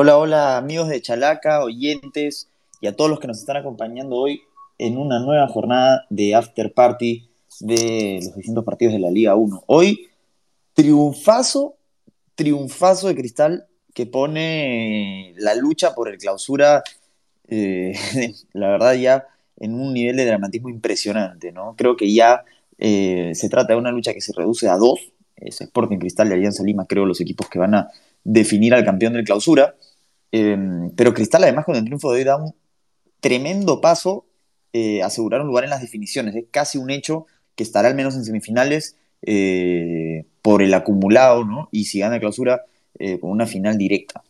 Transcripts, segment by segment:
Hola, hola amigos de Chalaca, oyentes y a todos los que nos están acompañando hoy en una nueva jornada de After Party de los distintos partidos de la Liga 1. Hoy, triunfazo, triunfazo de Cristal que pone la lucha por el clausura, eh, la verdad ya en un nivel de dramatismo impresionante, ¿no? Creo que ya eh, se trata de una lucha que se reduce a dos, es Sporting Cristal y Alianza Lima, creo los equipos que van a definir al campeón del clausura, eh, pero Cristal además con el triunfo de hoy da un tremendo paso eh, asegurar un lugar en las definiciones, es casi un hecho que estará al menos en semifinales por el acumulado, ¿no? Y si gana la clausura, con una final directa.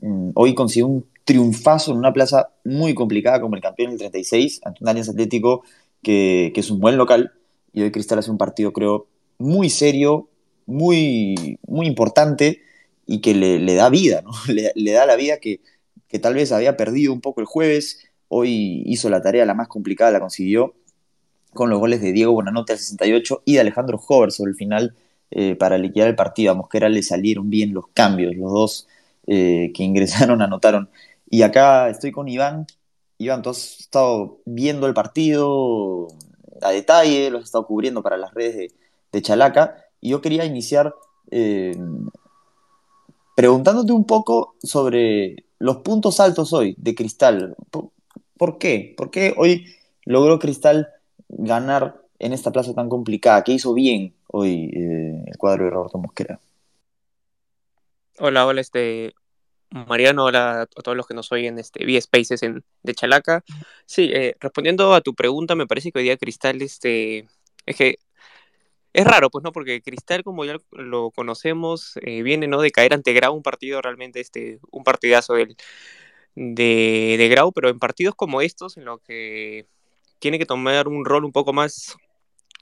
Mm, hoy consiguió un triunfazo en una plaza muy complicada como el campeón del 36, ante un Alianza Atlético que, que, es un buen local, y hoy Cristal hace un partido, creo, muy serio, muy, muy importante y que le, le da vida, ¿no? le, le, da la vida que, que tal vez había perdido un poco el jueves, hoy hizo la tarea la más complicada, la consiguió con los goles de Diego Bonanote al 68 y de Alejandro Hover sobre el final eh, para liquidar el partido. A Mosquera le salieron bien los cambios, los dos eh, que ingresaron anotaron. Y acá estoy con Iván. Iván, tú has estado viendo el partido a detalle, lo has estado cubriendo para las redes de, de Chalaca. Y yo quería iniciar eh, preguntándote un poco sobre los puntos altos hoy de Cristal. ¿Por, ¿Por, qué? ¿Por qué hoy logró Cristal ganar en esta plaza tan complicada? ¿Qué hizo bien hoy eh, el cuadro de Roberto Mosquera? Hola, hola, este Mariano, hola a todos los que nos oyen este, vía Spaces en, de Chalaca. Sí, eh, respondiendo a tu pregunta, me parece que hoy día Cristal, este, es que es raro, pues, ¿no? Porque Cristal, como ya lo conocemos, eh, viene, ¿no? De caer ante Grau, un partido realmente, este, un partidazo del, de, de Grau, pero en partidos como estos, en los que tiene que tomar un rol un poco más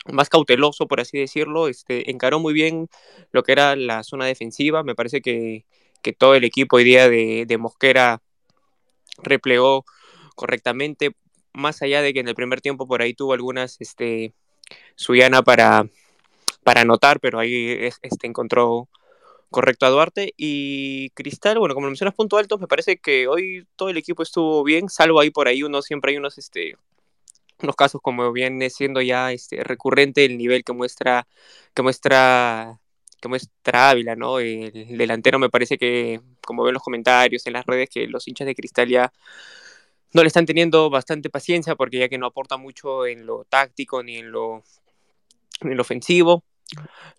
más cauteloso, por así decirlo, este, encaró muy bien lo que era la zona defensiva, me parece que, que todo el equipo hoy día de, de, Mosquera replegó correctamente, más allá de que en el primer tiempo por ahí tuvo algunas, este, Suyana para, para anotar, pero ahí este, encontró correcto a Duarte y Cristal, bueno, como mencionas punto alto, me parece que hoy todo el equipo estuvo bien, salvo ahí por ahí uno, siempre hay unos, este, unos casos como viene siendo ya este, recurrente el nivel que muestra, que muestra, que muestra Ávila, ¿no? El delantero me parece que, como ven los comentarios en las redes, que los hinchas de Cristal ya no le están teniendo bastante paciencia porque ya que no aporta mucho en lo táctico ni en lo, en lo ofensivo.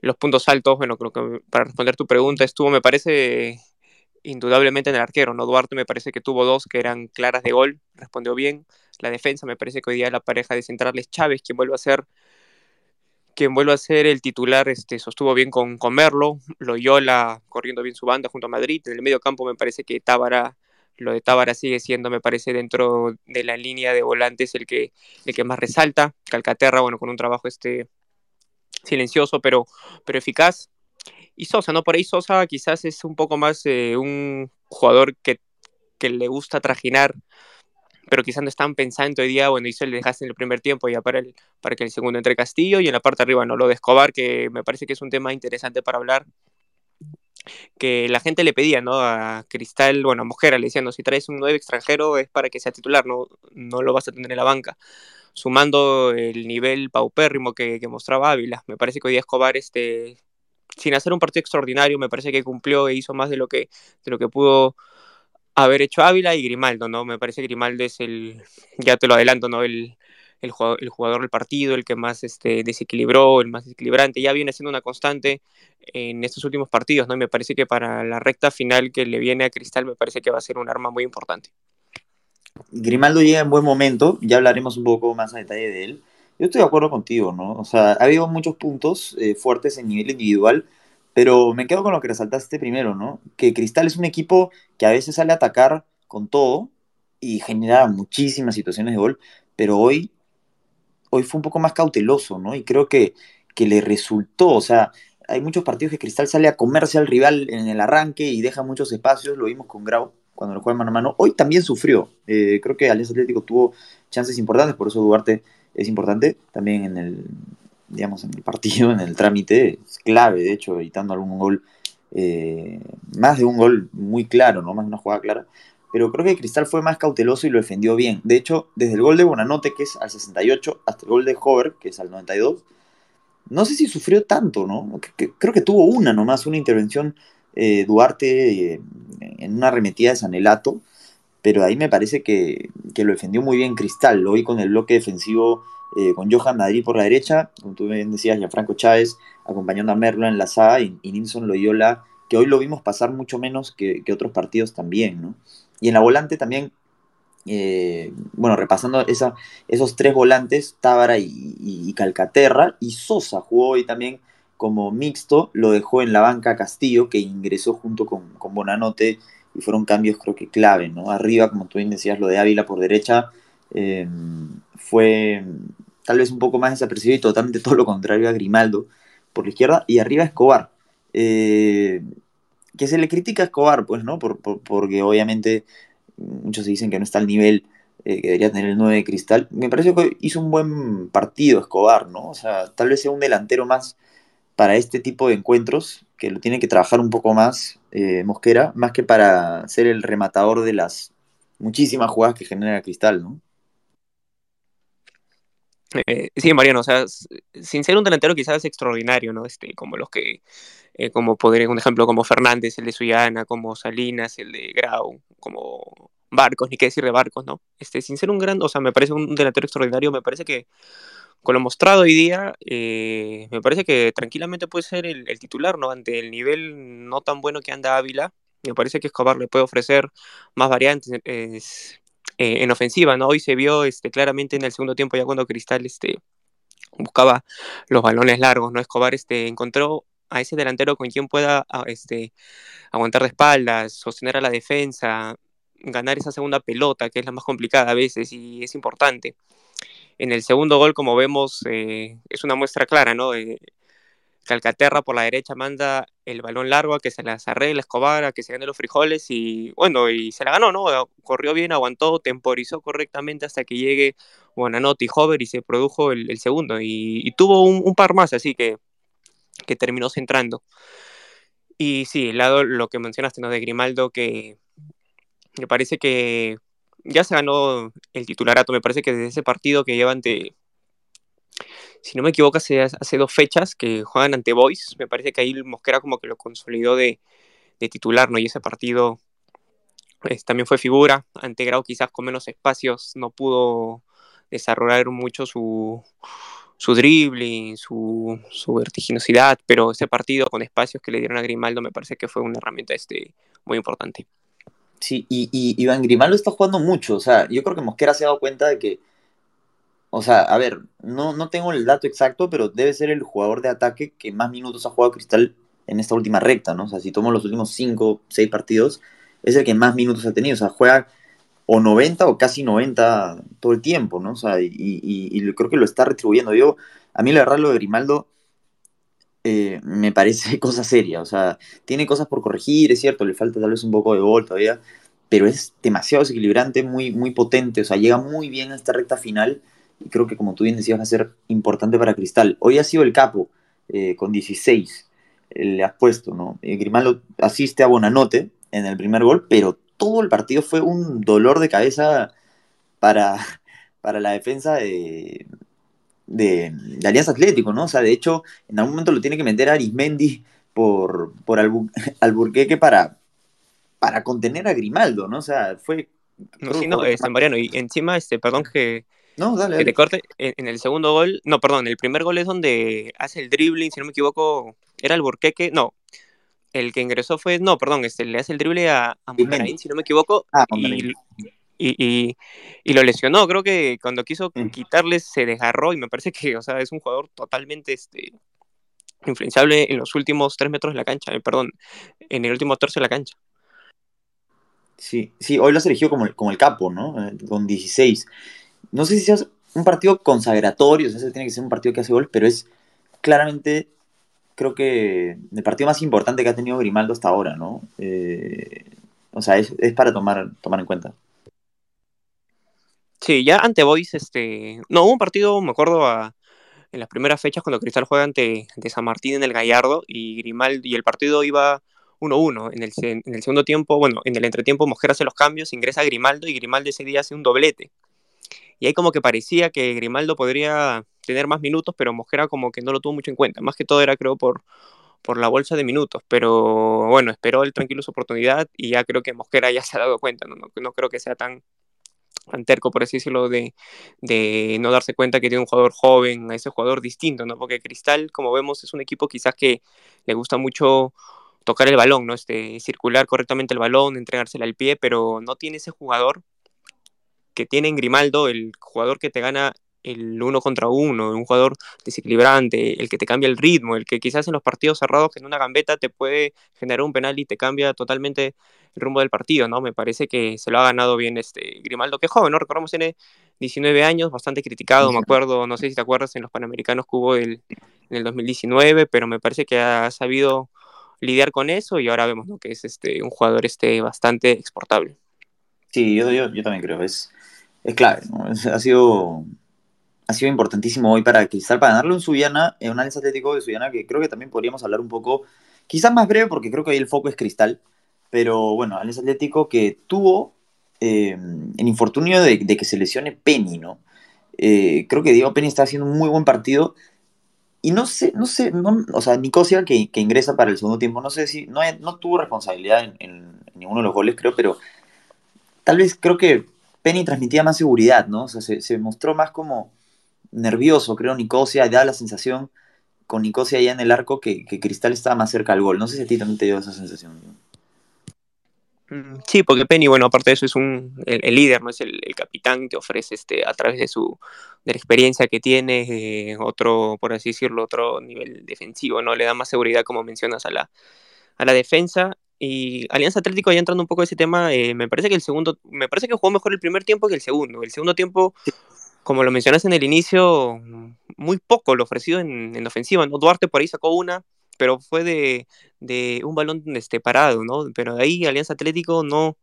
Los puntos altos, bueno, creo que para responder tu pregunta estuvo, me parece, indudablemente en el arquero, ¿no? Duarte me parece que tuvo dos que eran claras de gol, respondió bien. La defensa me parece que hoy día la pareja de centrales Chávez, quien vuelve a ser quien vuelve a ser el titular, este, sostuvo bien con, con Merlo, Loyola corriendo bien su banda junto a Madrid. En el medio campo me parece que Tábara, lo de Tábara sigue siendo, me parece, dentro de la línea de volantes el que, el que más resalta. Calcaterra, bueno, con un trabajo este silencioso pero, pero eficaz. Y Sosa, ¿no? Por ahí Sosa quizás es un poco más eh, un jugador que, que, le gusta trajinar, pero quizás no están pensando hoy día, bueno, hizo el dejaste en el primer tiempo ya para, el, para que el segundo entre Castillo y en la parte arriba, ¿no? Lo de Escobar, que me parece que es un tema interesante para hablar que la gente le pedía, ¿no? A Cristal, bueno, a Mojera, le decían, si traes un nuevo extranjero es para que sea titular, no, no lo vas a tener en la banca sumando el nivel paupérrimo que, que, mostraba Ávila. Me parece que hoy día Escobar, este, sin hacer un partido extraordinario, me parece que cumplió e hizo más de lo que, de lo que pudo haber hecho Ávila y Grimaldo, ¿no? Me parece que Grimaldo es el, ya te lo adelanto, ¿no? El, el, jugador, el del partido, el que más este, desequilibró, el más desequilibrante, ya viene siendo una constante en estos últimos partidos, ¿no? Y me parece que para la recta final que le viene a Cristal, me parece que va a ser un arma muy importante. Grimaldo llega en buen momento, ya hablaremos un poco más a detalle de él. Yo estoy de acuerdo contigo, ¿no? O sea, ha habido muchos puntos eh, fuertes en nivel individual, pero me quedo con lo que resaltaste primero, ¿no? Que Cristal es un equipo que a veces sale a atacar con todo y genera muchísimas situaciones de gol, pero hoy, hoy fue un poco más cauteloso, ¿no? Y creo que, que le resultó, o sea, hay muchos partidos que Cristal sale a comerse al rival en el arranque y deja muchos espacios, lo vimos con Grau, cuando lo juega mano a mano. Hoy también sufrió. Eh, creo que Alianza Atlético tuvo chances importantes, por eso Duarte es importante. También en el, digamos, en el partido, en el trámite, es clave, de hecho, evitando algún gol eh, más de un gol muy claro, ¿no? Más de una jugada clara. Pero creo que Cristal fue más cauteloso y lo defendió bien. De hecho, desde el gol de Bonanote, que es al 68, hasta el gol de Hover, que es al 92, no sé si sufrió tanto, ¿no? Creo que tuvo una nomás, una intervención eh, Duarte eh, en una arremetida de Sanelato, pero ahí me parece que, lo defendió muy bien Cristal. Lo vi con el bloque defensivo eh, con Johan Madrid por la derecha, como tú bien decías, Gianfranco Chávez acompañando a Merlo en la saga y, y Nilson Loyola, que hoy lo vimos pasar mucho menos que, otros partidos también, ¿no? Y en la volante también, bueno, repasando esos tres volantes, Tábara y, Calcaterra, y Sosa jugó hoy también como mixto, lo dejó en la banca Castillo, que ingresó junto con, con Bonanote y fueron cambios creo que clave, ¿no? Arriba, como tú bien decías, lo de Ávila por derecha eh, fue tal vez un poco más desapercibido y totalmente todo lo contrario a Grimaldo por la izquierda y arriba Escobar. Eh, que se le critica a Escobar, pues, ¿no? Por, porque obviamente muchos dicen que no está al nivel eh, que debería tener el 9 de Cristal. Me parece que hizo un buen partido Escobar, ¿no? O sea, tal vez sea un delantero más para este tipo de encuentros, que lo tiene que trabajar un poco más eh, Mosquera, más que para ser el rematador de las muchísimas jugadas que genera Cristal, ¿no? Eh, sí, Mariano, o sea, sin ser un delantero quizás extraordinario, ¿no? Este, como los que, eh, como podría, un ejemplo como Fernández, el de Suyana, como Salinas, el de Grau, como Barcos, ni qué decir de Barcos, ¿no? Este, sin ser un gran, o sea, me parece un delantero extraordinario, me parece que con lo mostrado hoy día, eh, me parece que tranquilamente puede ser el, titular, ¿no? Ante el nivel no tan bueno que anda Ávila, me parece que Escobar le puede ofrecer más variantes eh, en ofensiva, ¿no? Hoy se vio este, claramente en el segundo tiempo, ya cuando Cristal este, buscaba los balones largos, ¿no? Escobar este, encontró a ese delantero con quien pueda este, aguantar de espaldas, sostener a la defensa, ganar esa segunda pelota, que es la más complicada a veces y es importante. En el segundo gol, como vemos, eh, es una muestra clara, ¿no? Calcaterra por la derecha manda el balón largo a que se las arregle Escobar, a que se gane los frijoles y bueno, y se la ganó, ¿no? Corrió bien, aguantó, temporizó correctamente hasta que llegue Buenanote y Hover y se produjo el, segundo y, tuvo un, par más, así que, que terminó centrando. Y sí, el lado, lo que mencionaste, ¿no? De Grimaldo, que me parece que ya se ganó el titularato, me parece que desde ese partido que llevan de, si no me equivoco, hace, hace dos fechas que juegan ante Boys, me parece que ahí Mosquera como que lo consolidó de, titular, ¿no? Y ese partido pues, también fue figura, ante Grau quizás con menos espacios no pudo desarrollar mucho su, su dribbling, su, su, vertiginosidad, pero ese partido con espacios que le dieron a Grimaldo me parece que fue una herramienta este, muy importante. Sí, y, y Iván Grimaldo está jugando mucho. O sea, yo creo que Mosquera se ha dado cuenta de que. O sea, a ver, no, no tengo el dato exacto, pero debe ser el jugador de ataque que más minutos ha jugado Cristal en esta última recta, ¿no? O sea, si tomo los últimos 5, 6 partidos, es el que más minutos ha tenido. O sea, juega o 90 o casi 90 todo el tiempo, ¿no? O sea, y, y creo que lo está retribuyendo. Yo, a mí la verdad de Grimaldo eh, me parece cosa seria. O sea, tiene cosas por corregir, es cierto, le falta tal vez un poco de gol todavía, pero es demasiado desequilibrante, muy, muy potente. O sea, llega muy bien a esta recta final y creo que, como tú bien decías, va a ser importante para Cristal. Hoy ha sido el capo eh, con 16, eh, le has puesto, ¿no? Grimaldo asiste a Bonanote en el primer gol, pero todo el partido fue un dolor de cabeza para, para la defensa de, de, Alianza Atlético, ¿no? O sea, de hecho, en algún momento lo tiene que meter a Arismendi por, por Alburqueque para, para contener a Grimaldo, ¿no? O sea, fue... No, sí, no, este, Mariano, y encima, este, perdón que, no, dale, que te corte, en, el segundo gol, no, perdón, el primer gol es donde hace el dribbling, si no me equivoco, era Alburqueque, no, el que ingresó fue, no, perdón, este, le hace el drible a, a si no me equivoco, ah, y, y, lo lesionó. Creo que cuando quiso mm. quitarle se desgarró y me parece que, o sea, es un jugador totalmente este, influenciable en los últimos tres metros de la cancha, eh, perdón, en el último tercio de la cancha. Sí, sí, hoy lo has elegido como el, como el capo, ¿no? Eh, con 16. No sé si es un partido consagratorio, o sea, tiene que ser un partido que hace gol, pero es claramente, creo que el partido más importante que ha tenido Grimaldo hasta ahora, ¿no? Eh, o sea, es, es, para tomar, tomar en cuenta. Sí, ya ante Boys, este. No, hubo un partido, me acuerdo, en las primeras fechas cuando Cristal juega ante, San Martín en el Gallardo y Grimaldo, y el partido iba 1-1. En el, en el segundo tiempo, bueno, en el entretiempo Mosquera hace los cambios, ingresa Grimaldo y Grimaldo ese día hace un doblete. Y ahí como que parecía que Grimaldo podría tener más minutos, pero Mosquera como que no lo tuvo mucho en cuenta. Más que todo era creo por, por la bolsa de minutos, pero bueno, esperó el tranquilo su oportunidad y ya creo que Mosquera ya se ha dado cuenta, no, no, creo que sea tan, tan terco, por así decirlo, de, de, no darse cuenta que tiene un jugador joven, a ese jugador distinto, ¿no? Porque Cristal, como vemos, es un equipo quizás que le gusta mucho tocar el balón, ¿no? Este, circular correctamente el balón, entregársela al pie, pero no tiene ese jugador que tiene en Grimaldo, el jugador que te gana el uno contra uno, un jugador desequilibrante, el que te cambia el ritmo, el que quizás en los partidos cerrados que en una gambeta te puede generar un penal y te cambia totalmente el rumbo del partido, ¿no? Me parece que se lo ha ganado bien este Grimaldo, que es joven, ¿no? Recordamos, tiene 19 años, bastante criticado, me acuerdo, no sé si te acuerdas, en los Panamericanos que hubo el, en el 2019, pero me parece que ha sabido lidiar con eso y ahora vemos, ¿no? Que es este, un jugador este, bastante exportable. Sí, yo, yo, yo también creo, es, es clave, ¿no? ha sido ha sido importantísimo hoy para Cristal, para ganarle un Suyana, un análisis atlético de Suyana, que creo que también podríamos hablar un poco, quizás más breve, porque creo que ahí el foco es Cristal, pero bueno, análisis atlético que tuvo eh, el infortunio de, que se lesione Penny, ¿no? Eh, creo que Diego Penny está haciendo un muy buen partido. Y no sé, no sé, o sea, Nicosia que, que, ingresa para el segundo tiempo, no sé si, no, no tuvo responsabilidad en, en, ninguno de los goles, creo, pero tal vez creo que Penny transmitía más seguridad, ¿no? O sea, se, mostró más como, nervioso, creo, Nicosia, da la sensación con Nicosia allá en el arco que, Cristal estaba más cerca al gol. No sé si a ti también te dio esa sensación. Mm, sí, porque Penny, bueno, aparte de eso es un, el, líder, no es el, capitán que ofrece este, a través de su de la experiencia que tiene, eh, otro, por así decirlo, otro nivel defensivo, ¿no? Le da más seguridad, como mencionas, a la, a la defensa. Y Alianza Atlético, ya entrando un poco a ese tema, eh, me parece que el segundo, me parece que jugó mejor el primer tiempo que el segundo. El segundo tiempo como lo mencionaste en el inicio, muy poco lo ofrecido en, en ofensiva, ¿no? Duarte por ahí sacó una, pero fue de, de un balón este, parado, ¿no? Pero de ahí Alianza Atlético no,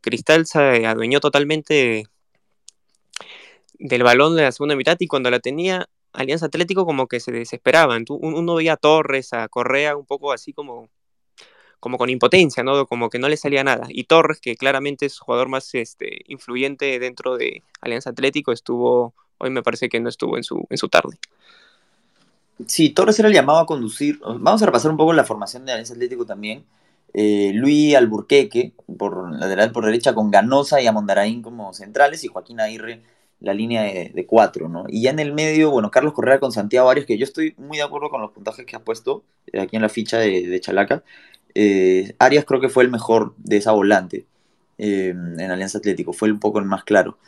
Cristal se adueñó totalmente del balón de la segunda mitad y cuando la tenía Alianza Atlético como que se desesperaban. Uno veía a Torres, a Correa, un poco así como como con impotencia, ¿no? Como que no le salía nada. Y Torres, que claramente es jugador más este, influyente dentro de Alianza Atlético, estuvo, hoy me parece que no estuvo en su, en su tarde. Sí, Torres era el llamado a conducir. Vamos a repasar un poco la formación de Alianza Atlético también. Eh, Luis Alburqueque, por lateral por derecha, con Ganosa y Amondaraín como centrales, y Joaquín Aguirre la línea de, cuatro, ¿no? Y ya en el medio, bueno, Carlos Correa con Santiago Arias, que yo estoy muy de acuerdo con los puntajes que ha puesto eh, aquí en la ficha de, de Chalaca. Eh, Arias creo que fue el mejor de esa volante eh, en Alianza Atlético, fue un poco el más claro.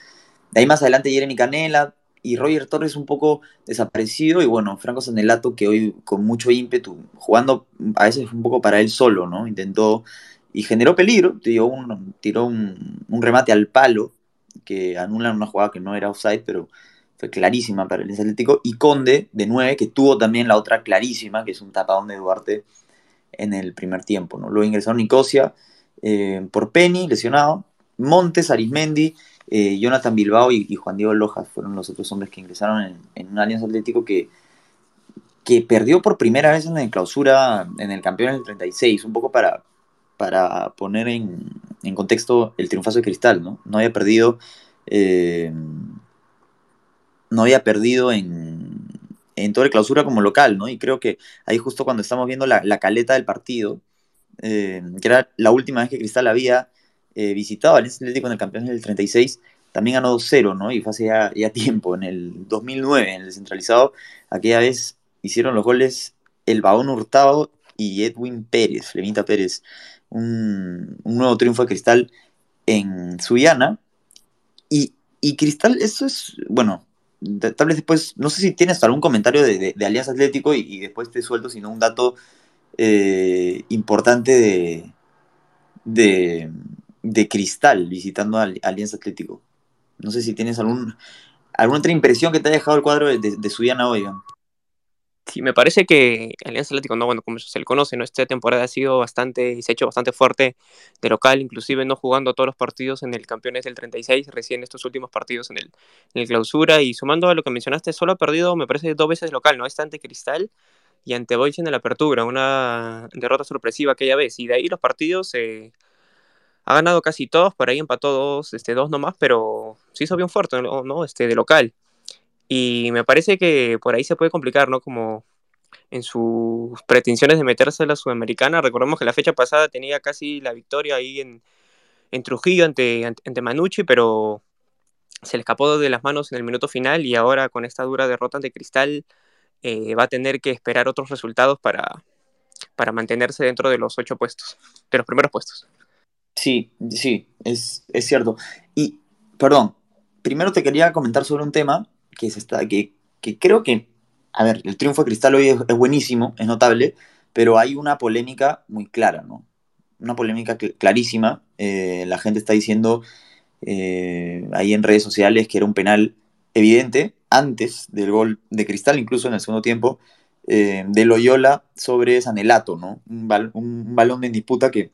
De ahí más adelante Jeremy Canela y Roger Torres un poco desaparecido y bueno, Franco Sanelato que hoy con mucho ímpetu, jugando a veces un poco para él solo, ¿no? Intentó y generó peligro, tiró un, remate al palo que anulan una jugada que no era offside, pero fue clarísima para el Atlético. Y Conde, de 9, que tuvo también la otra clarísima, que es un tapadón de Duarte en el primer tiempo. ¿no? Luego ingresaron Nicosia eh, por Penny, lesionado, Montes, Arismendi, eh, Jonathan Bilbao y, Juan Diego Lojas fueron los otros hombres que ingresaron en, un Alianza Atlético que, que perdió por primera vez en la clausura en el campeón del 36, un poco para, para poner en, contexto el triunfazo de Cristal, ¿no? No había perdido. Eh, no había perdido en, en toda la clausura como local, ¿no? Y creo que ahí justo cuando estamos viendo la, caleta del partido, eh, que era la última vez que Cristal había eh, visitado al Atlético en el campeón del 36, también ganó 2-0, ¿no? Y fue hace ya, tiempo, en el 2009, en el descentralizado, aquella vez hicieron los goles el Baón Hurtado y Edwin Pérez, Flemita Pérez, un, nuevo triunfo de Cristal en Suyana. Y, y Cristal, eso es, bueno, tal vez después, no sé si tienes algún comentario de, Alianza Atlético y, después te suelto, sino un dato eh, importante de, de, Cristal visitando a Alianza Atlético. No sé si tienes algún, alguna otra impresión que te haya dejado el cuadro de, de Suyana hoy. Sí, me parece que Alianza Atlético, no, bueno, como se le conoce, ¿no? Esta temporada ha sido bastante, se ha hecho bastante fuerte de local, inclusive no jugando todos los partidos en el Campeones del 36, recién estos últimos partidos en el, en el clausura, y sumando a lo que mencionaste, solo ha perdido, me parece, dos veces local, ¿no? Está ante Cristal y ante Boys en la apertura, una derrota sorpresiva aquella vez. Y de ahí los partidos eh, ha ganado casi todos, por ahí empató dos, este, dos nomás, pero se hizo bien fuerte, ¿no? Este, de local. Y me parece que por ahí se puede complicar, ¿no? Como en sus pretensiones de meterse a la Sudamericana. Recordemos que la fecha pasada tenía casi la victoria ahí en, en Trujillo ante, ante, Manucci, pero se le escapó de las manos en el minuto final y ahora con esta dura derrota ante Cristal eh, va a tener que esperar otros resultados para, para mantenerse dentro de los ocho puestos, de los primeros puestos. Sí, sí, es, es cierto. Y, perdón, primero te quería comentar sobre un tema que, que, creo que, a ver, el triunfo de Cristal hoy es, buenísimo, es notable, pero hay una polémica muy clara, ¿no? Una polémica clarísima. Eh, la gente está diciendo eh, ahí en redes sociales que era un penal evidente antes del gol de Cristal, incluso en el segundo tiempo, eh, de Loyola sobre Sanelato, ¿no? Un, balón de disputa que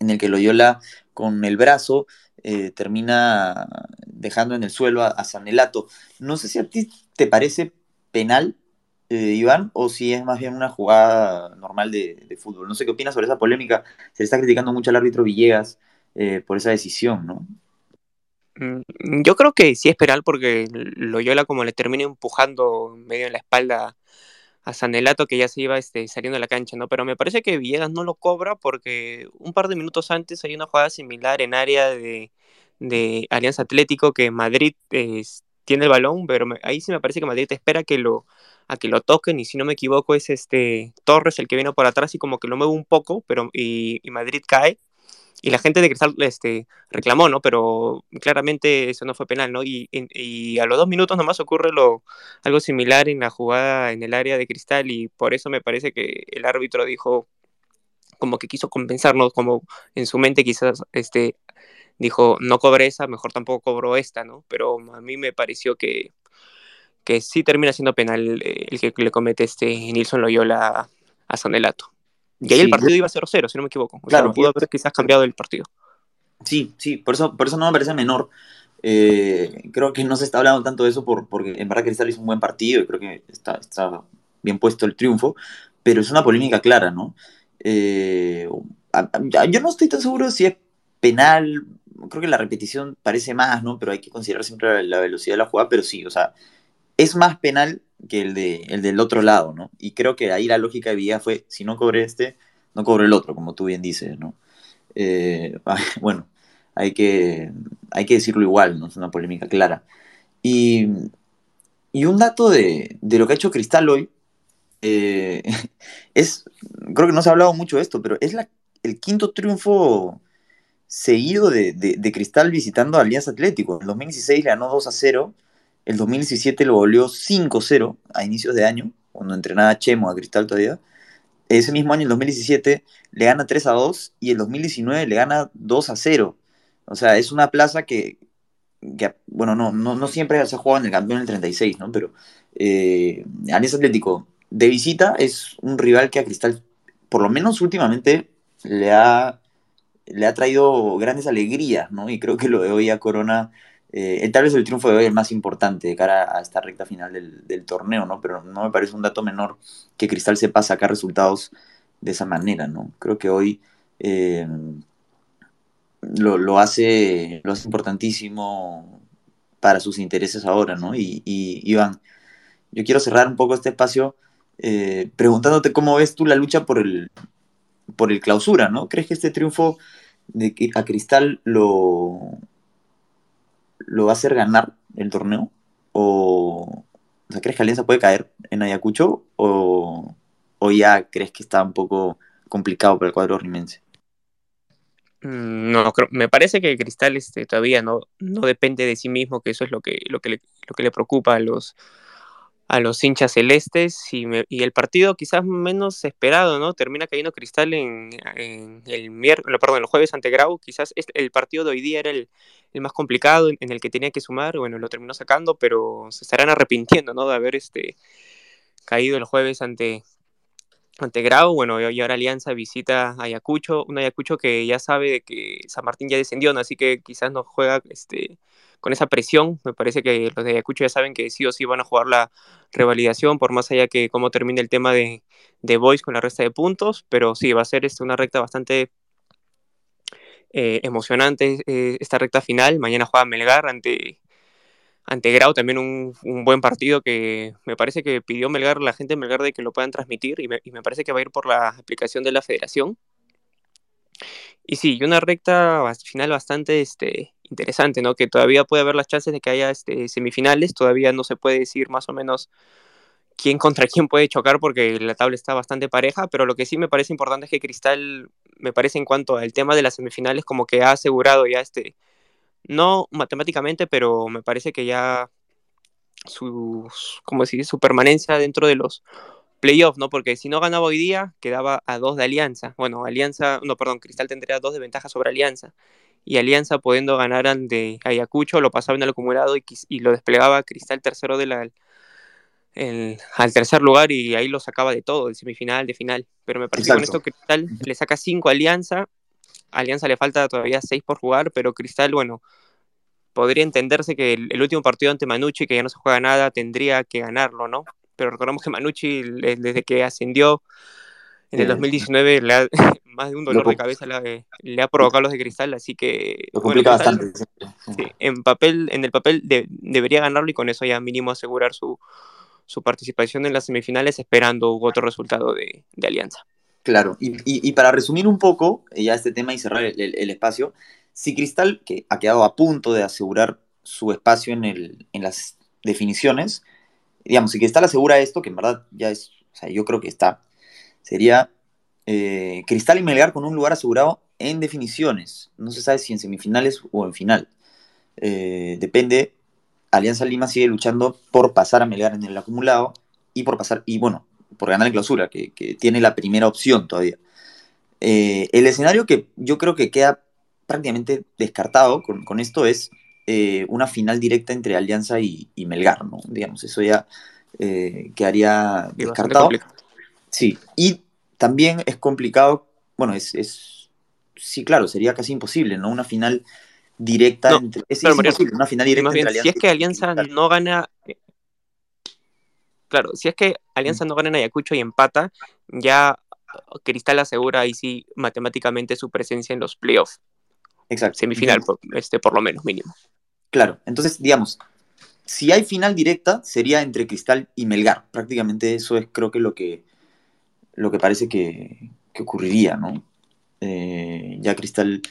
en el que Loyola con el brazo eh, termina dejando en el suelo a, Sanelato. No sé si a ti te parece penal, eh, Iván, o si es más bien una jugada normal de, fútbol. No sé qué opinas sobre esa polémica. Se le está criticando mucho al árbitro Villegas eh, por esa decisión, ¿no? Mm, yo creo que sí es penal porque Loyola como le termina empujando medio en la espalda a Sanelato que ya se iba este, saliendo de la cancha, ¿no? Pero me parece que Villegas no lo cobra porque un par de minutos antes hay una jugada similar en área de, Alianza Atlético que Madrid tiene el balón, pero ahí sí me parece que Madrid espera que lo, a que lo toquen y si no me equivoco es este Torres el que vino por atrás y como que lo mueve un poco, pero y Madrid cae y la gente de Cristal este, reclamó, ¿no? Pero claramente eso no fue penal, ¿no? Y, y, a los dos minutos nomás ocurre lo, algo similar en la jugada en el área de Cristal y por eso me parece que el árbitro dijo como que quiso compensarnos, como en su mente quizás este, dijo, no cobré esa, mejor tampoco cobro esta, ¿no? Pero a mí me pareció que, que sí termina siendo penal el que le comete este Nilson Loyola a Sanelato. Y ahí el partido iba 0-0, si no me equivoco. claro, pudo haber quizás cambiado el partido. Sí, sí, por eso, por eso no me parece menor. Eh, creo que no se está hablando tanto de eso por, porque en verdad Cristal hizo un buen partido y creo que está, está bien puesto el triunfo, pero es una polémica clara, ¿no? Eh, yo no estoy tan seguro si es penal, creo que la repetición parece más, ¿no? Pero hay que considerar siempre la velocidad de la jugada, pero sí, o sea, es más penal que el, de, el del otro lado, ¿no? Y creo que ahí la lógica de fue, si no cobré este, no cobré el otro, como tú bien dices, ¿no? Eh, bueno, hay que, hay que decirlo igual, ¿no? Es una polémica clara. Y, y un dato de, de, lo que ha hecho Cristal hoy, eh, es, creo que no se ha hablado mucho de esto, pero es el quinto triunfo seguido de, de, de Cristal visitando a Alianza Atlético. En 2016 le ganó 2 a 0 el 2017 lo volvió 5-0 a inicios de año, cuando entrenaba Chemo a Cristal todavía. Ese mismo año, el 2017, le gana 3 a 2 y el 2019 le gana 2 a 0. O sea, es una plaza que, bueno, no, no, siempre se ha jugado en el campeón del 36, ¿no? Pero eh, Alianza Atlético de visita es un rival que a Cristal, por lo menos últimamente, le ha, le ha traído grandes alegrías, ¿no? Y creo que lo de hoy a Corona eh, tal vez el triunfo de hoy es más importante de cara a esta recta final del, torneo, ¿no? Pero no me parece un dato menor que Cristal sepa sacar resultados de esa manera, ¿no? Creo que hoy eh, lo, hace, lo hace importantísimo para sus intereses ahora, ¿no? Y, Iván, yo quiero cerrar un poco este espacio eh, preguntándote cómo ves tú la lucha por el, por el clausura, ¿no? ¿Crees que este triunfo de, a Cristal lo, lo va a hacer ganar el torneo? ¿O, o crees que Alianza puede caer en Ayacucho? ¿O, o ya crees que está un poco complicado para el cuadro rimense? Mm, no, me parece que Cristal este, todavía no, no depende de sí mismo, que eso es lo que, lo que, lo que le preocupa a los, a los hinchas celestes y, el partido quizás menos esperado, ¿no? Termina cayendo Cristal en, el miércoles, perdón, el jueves ante Grau, quizás el partido de hoy día era el, más complicado en, el que tenía que sumar, bueno, lo terminó sacando, pero se estarán arrepintiendo, ¿no? De haber este, caído el jueves ante, ante Grau, bueno, y ahora Alianza visita a Ayacucho, un Ayacucho que ya sabe de que San Martín ya descendió, ¿no? así que quizás no juega este, con esa presión. Me parece que los de Ayacucho ya saben que sí o sí van a jugar la revalidación, por más allá que cómo termine el tema de, de Boys con la resta de puntos, pero sí, va a ser este, una recta bastante eh, emocionante eh, esta recta final. Mañana juega Melgar ante, ante Grau, también un, buen partido que me parece que pidió Melgar, la gente de Melgar de que lo puedan transmitir y me, y me parece que va a ir por la aplicación de la federación. Y sí, una recta final bastante este, interesante, ¿no? Que todavía puede haber las chances de que haya este, semifinales, todavía no se puede decir más o menos quién contra quién puede chocar porque la tabla está bastante pareja, pero lo que sí me parece importante es que Cristal, me parece en cuanto al tema de las semifinales, como que ha asegurado ya este, no matemáticamente, pero me parece que ya su, ¿cómo decir? su permanencia dentro de los playoffs, ¿no? Porque si no ganaba hoy día, quedaba a dos de Alianza. Bueno, Alianza, no, perdón, Cristal tendría dos de ventaja sobre Alianza. Y Alianza, pudiendo ganar ante Ayacucho, lo pasaba en el acumulado y, y lo desplegaba Cristal tercero de la, el, al tercer lugar y ahí lo sacaba de todo, de semifinal, de final. Pero me parece que con esto Cristal le saca cinco a Alianza. Alianza le falta todavía seis por jugar, pero Cristal, bueno, podría entenderse que el, último partido ante Manucci, que ya no se juega nada, tendría que ganarlo, ¿no? Pero recordemos que Manucci, desde que ascendió en el 2019, le ha, más de un dolor de cabeza le, ha provocado los de Cristal, así que... Lo complica bastante. Sí, en, papel, en el papel debería ganarlo y con eso ya mínimo asegurar su, su participación en las semifinales esperando otro resultado de, Alianza. Claro, y, para resumir un poco eh, ya este tema y cerrar el, espacio, si Cristal, que ha quedado a punto de asegurar su espacio en, el, en las definiciones, digamos, si Cristal asegura esto, que en verdad ya es, o sea, yo creo que está, sería eh, Cristal y Melgar con un lugar asegurado en definiciones. No se sabe si en semifinales o en final. Eh, depende Alianza Lima sigue luchando por pasar a Melgar en el acumulado y por pasar, y bueno, por ganar en clausura, que, tiene la primera opción todavía. Eh, el escenario que yo creo que queda prácticamente descartado con, esto es eh, una final directa entre Alianza y, Melgar, ¿no? Digamos, eso ya eh, quedaría descartado. Sí, y también es complicado, bueno, es, es, sí, claro, sería casi imposible, ¿no? Una final directa entre. Es, una final directa Si es que Alianza no gana. Eh, claro, si es que Alianza no gana en Ayacucho y empata, ya Cristal asegura ahí sí matemáticamente su presencia en los playoffs. Exacto. Semifinal, por, este, por lo menos, mínimo. Claro, entonces, digamos, si hay final directa, sería entre Cristal y Melgar. Prácticamente eso es, creo que, lo que, lo que parece que, ocurriría, ¿no? Eh, ya Cristal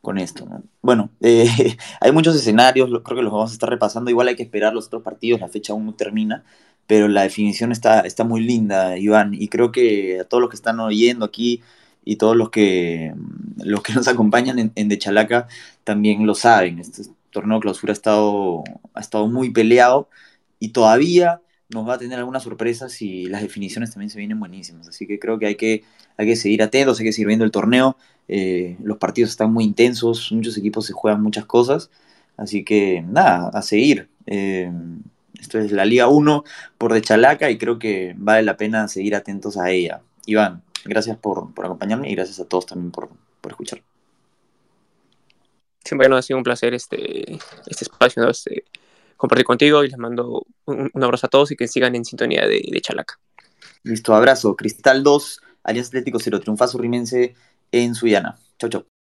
con esto. Bueno, eh, hay muchos escenarios, creo que los vamos a estar repasando. Igual hay que esperar los otros partidos, la fecha aún no termina, pero la definición está, está muy linda, Iván. Y creo que a todos los que están oyendo aquí y todos los que, los que nos acompañan en, en De Chalaca también lo saben. Este torneo de clausura ha estado, ha estado muy peleado y todavía nos va a tener algunas sorpresas y las definiciones también se vienen buenísimas. Así que creo que hay que, hay que seguir atentos, hay que seguir viendo el torneo. Eh, los partidos están muy intensos, muchos equipos se juegan muchas cosas. Así que nada, a seguir. Eh, esto es la Liga 1 por de Chalaca y creo que vale la pena seguir atentos a ella. Iván, gracias por, acompañarme y gracias a todos también por, por escuchar. Siempre ha sido un placer este, este espacio, este, compartir contigo y les mando un, abrazo a todos y que sigan en sintonía de, de Chalaca. Listo, abrazo. Cristal 2, Alianza Atlético 0, triunfazo rimense en Suyana. Chau, chau.